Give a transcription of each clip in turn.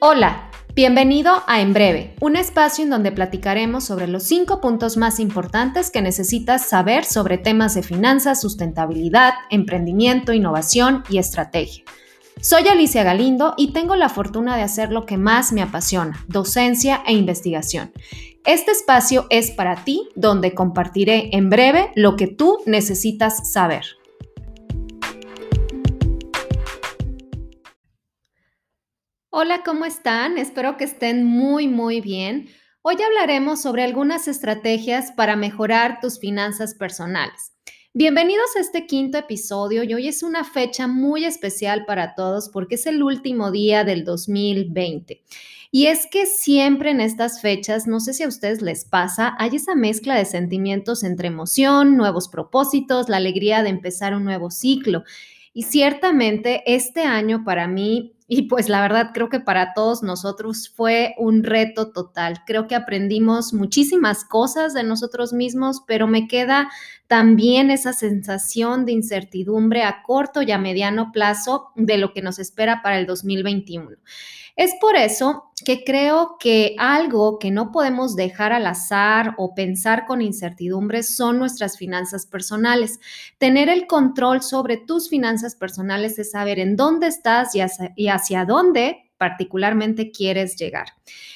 Hola, bienvenido a En Breve, un espacio en donde platicaremos sobre los cinco puntos más importantes que necesitas saber sobre temas de finanzas, sustentabilidad, emprendimiento, innovación y estrategia. Soy Alicia Galindo y tengo la fortuna de hacer lo que más me apasiona, docencia e investigación. Este espacio es para ti, donde compartiré en breve lo que tú necesitas saber. Hola, ¿cómo están? Espero que estén muy, muy bien. Hoy hablaremos sobre algunas estrategias para mejorar tus finanzas personales. Bienvenidos a este quinto episodio y hoy es una fecha muy especial para todos porque es el último día del 2020. Y es que siempre en estas fechas, no sé si a ustedes les pasa, hay esa mezcla de sentimientos entre emoción, nuevos propósitos, la alegría de empezar un nuevo ciclo. Y ciertamente este año para mí y pues la verdad creo que para todos nosotros fue un reto total. Creo que aprendimos muchísimas cosas de nosotros mismos, pero me queda también esa sensación de incertidumbre a corto y a mediano plazo de lo que nos espera para el 2021. Es por eso que creo que algo que no podemos dejar al azar o pensar con incertidumbre son nuestras finanzas personales. Tener el control sobre tus finanzas personales es saber en dónde estás y hacia, dónde particularmente quieres llegar.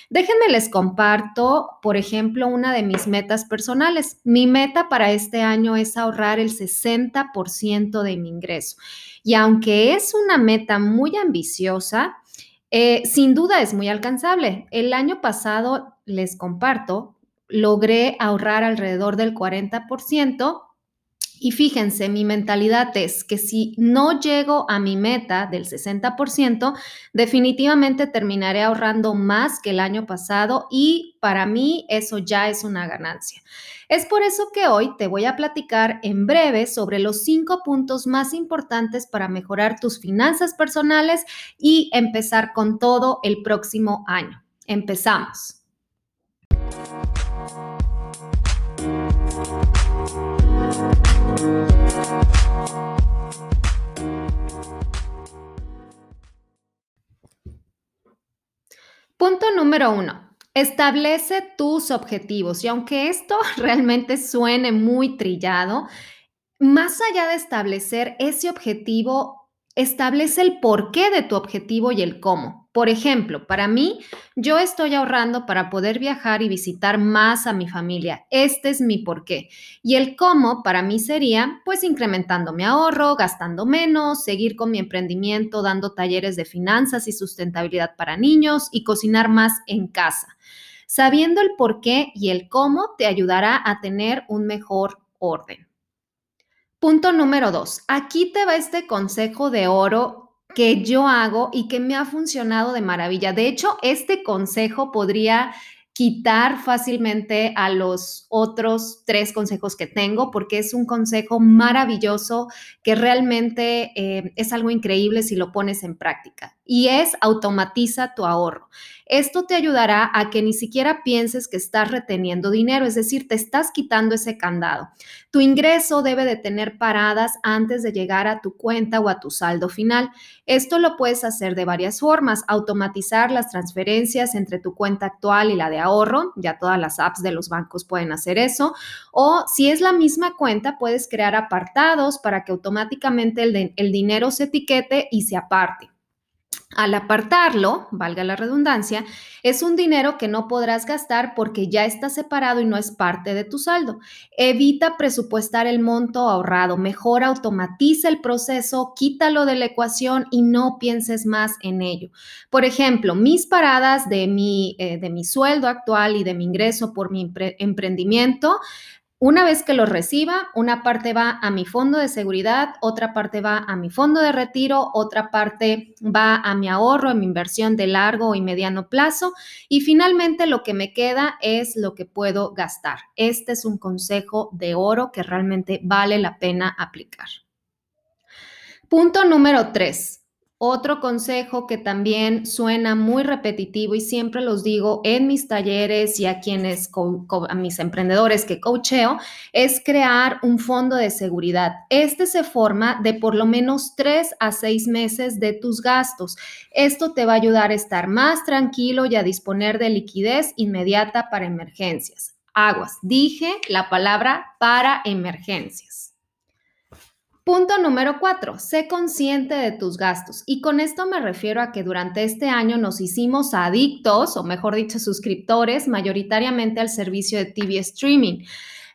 Déjenme les comparto, por ejemplo, una de mis metas personales. Mi meta para este año es ahorrar el 60% de mi ingreso. Y aunque es una meta muy ambiciosa, eh, sin duda es muy alcanzable. El año pasado, les comparto, logré ahorrar alrededor del 40%. Y fíjense, mi mentalidad es que si no llego a mi meta del 60%, definitivamente terminaré ahorrando más que el año pasado y para mí eso ya es una ganancia. Es por eso que hoy te voy a platicar en breve sobre los cinco puntos más importantes para mejorar tus finanzas personales y empezar con todo el próximo año. Empezamos. Punto número uno. Establece tus objetivos y aunque esto realmente suene muy trillado, más allá de establecer ese objetivo, establece el porqué de tu objetivo y el cómo. Por ejemplo, para mí, yo estoy ahorrando para poder viajar y visitar más a mi familia. Este es mi porqué. Y el cómo para mí sería, pues, incrementando mi ahorro, gastando menos, seguir con mi emprendimiento, dando talleres de finanzas y sustentabilidad para niños y cocinar más en casa. Sabiendo el por qué y el cómo te ayudará a tener un mejor orden. Punto número dos. Aquí te va este consejo de oro que yo hago y que me ha funcionado de maravilla. De hecho, este consejo podría quitar fácilmente a los otros tres consejos que tengo porque es un consejo maravilloso que realmente eh, es algo increíble si lo pones en práctica y es automatiza tu ahorro. Esto te ayudará a que ni siquiera pienses que estás reteniendo dinero, es decir, te estás quitando ese candado. Tu ingreso debe de tener paradas antes de llegar a tu cuenta o a tu saldo final. Esto lo puedes hacer de varias formas, automatizar las transferencias entre tu cuenta actual y la de ahorro, ya todas las apps de los bancos pueden hacer eso, o si es la misma cuenta, puedes crear apartados para que automáticamente el, el dinero se etiquete y se aparte. Al apartarlo, valga la redundancia, es un dinero que no podrás gastar porque ya está separado y no es parte de tu saldo. Evita presupuestar el monto ahorrado, mejor automatiza el proceso, quítalo de la ecuación y no pienses más en ello. Por ejemplo, mis paradas de mi, eh, de mi sueldo actual y de mi ingreso por mi emprendimiento una vez que lo reciba, una parte va a mi fondo de seguridad, otra parte va a mi fondo de retiro, otra parte va a mi ahorro, en mi inversión de largo y mediano plazo y finalmente lo que me queda es lo que puedo gastar. Este es un consejo de oro que realmente vale la pena aplicar. Punto número tres Otro consejo que también suena muy repetitivo y siempre los digo en mis talleres y a quienes, a mis emprendedores que coacheo, es crear un fondo de seguridad. Este se forma de por lo menos tres a seis meses de tus gastos. Esto te va a ayudar a estar más tranquilo y a disponer de liquidez inmediata para emergencias. Aguas, dije la palabra para emergencias. Punto número cuatro, sé consciente de tus gastos. Y con esto me refiero a que durante este año nos hicimos adictos, o mejor dicho, suscriptores, mayoritariamente al servicio de TV streaming.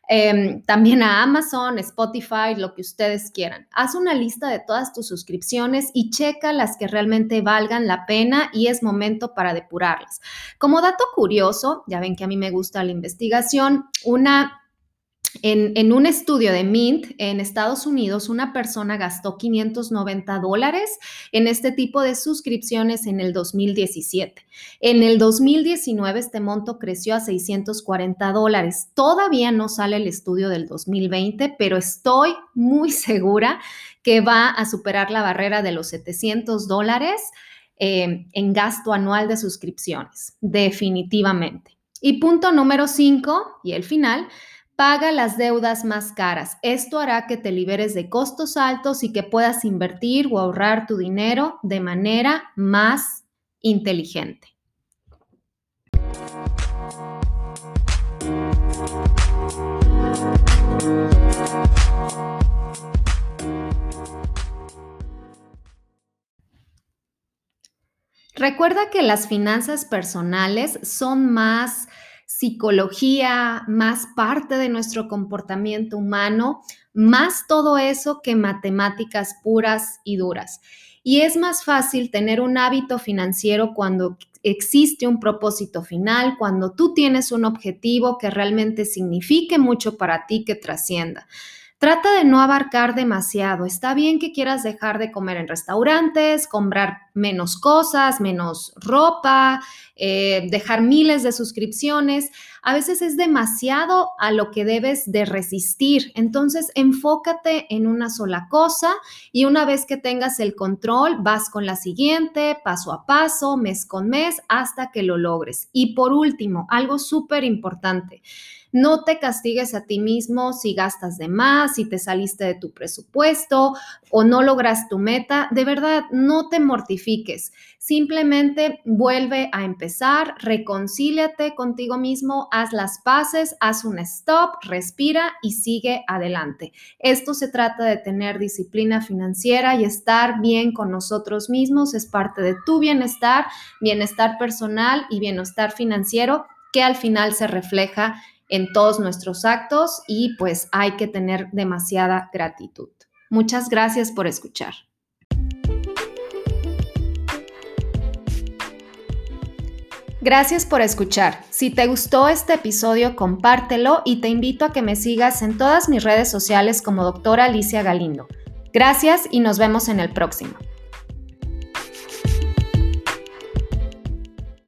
Em, también a Amazon, Spotify, lo que ustedes quieran. Haz una lista de todas tus suscripciones y checa las que realmente valgan la pena y es momento para depurarlas. Como dato curioso, ya ven que a mí me gusta la investigación, una en, un estudio de Mint en Estados Unidos, una persona gastó 590 dólares en este tipo de suscripciones en el 2017. En el 2019 este monto creció a 640 dólares. Todavía no sale el estudio del 2020, pero estoy muy segura que va a superar la barrera de los 700 dólares eh, en gasto anual de suscripciones, definitivamente. Y punto número 5 y el final Paga las deudas más caras. Esto hará que te liberes de costos altos y que puedas invertir o ahorrar tu dinero de manera más inteligente. Recuerda que las finanzas personales son más psicología, más parte de nuestro comportamiento humano, más todo eso que matemáticas puras y duras. Y es más fácil tener un hábito financiero cuando existe un propósito final, cuando tú tienes un objetivo que realmente signifique mucho para ti, que trascienda. Trata de no abarcar demasiado. Está bien que quieras dejar de comer en restaurantes, comprar menos cosas, menos ropa, eh, dejar miles de suscripciones. A veces es demasiado a lo que debes de resistir. Entonces, enfócate en una sola cosa y una vez que tengas el control, vas con la siguiente, paso a paso, mes con mes, hasta que lo logres. Y por último, algo súper importante. No te castigues a ti mismo si gastas de más, si te saliste de tu presupuesto o no logras tu meta. De verdad, no te mortifiques. Simplemente vuelve a empezar, reconcíliate contigo mismo, haz las paces, haz un stop, respira y sigue adelante. Esto se trata de tener disciplina financiera y estar bien con nosotros mismos. Es parte de tu bienestar, bienestar personal y bienestar financiero que al final se refleja en todos nuestros actos y pues hay que tener demasiada gratitud. Muchas gracias por escuchar. Gracias por escuchar. Si te gustó este episodio, compártelo y te invito a que me sigas en todas mis redes sociales como doctora Alicia Galindo. Gracias y nos vemos en el próximo.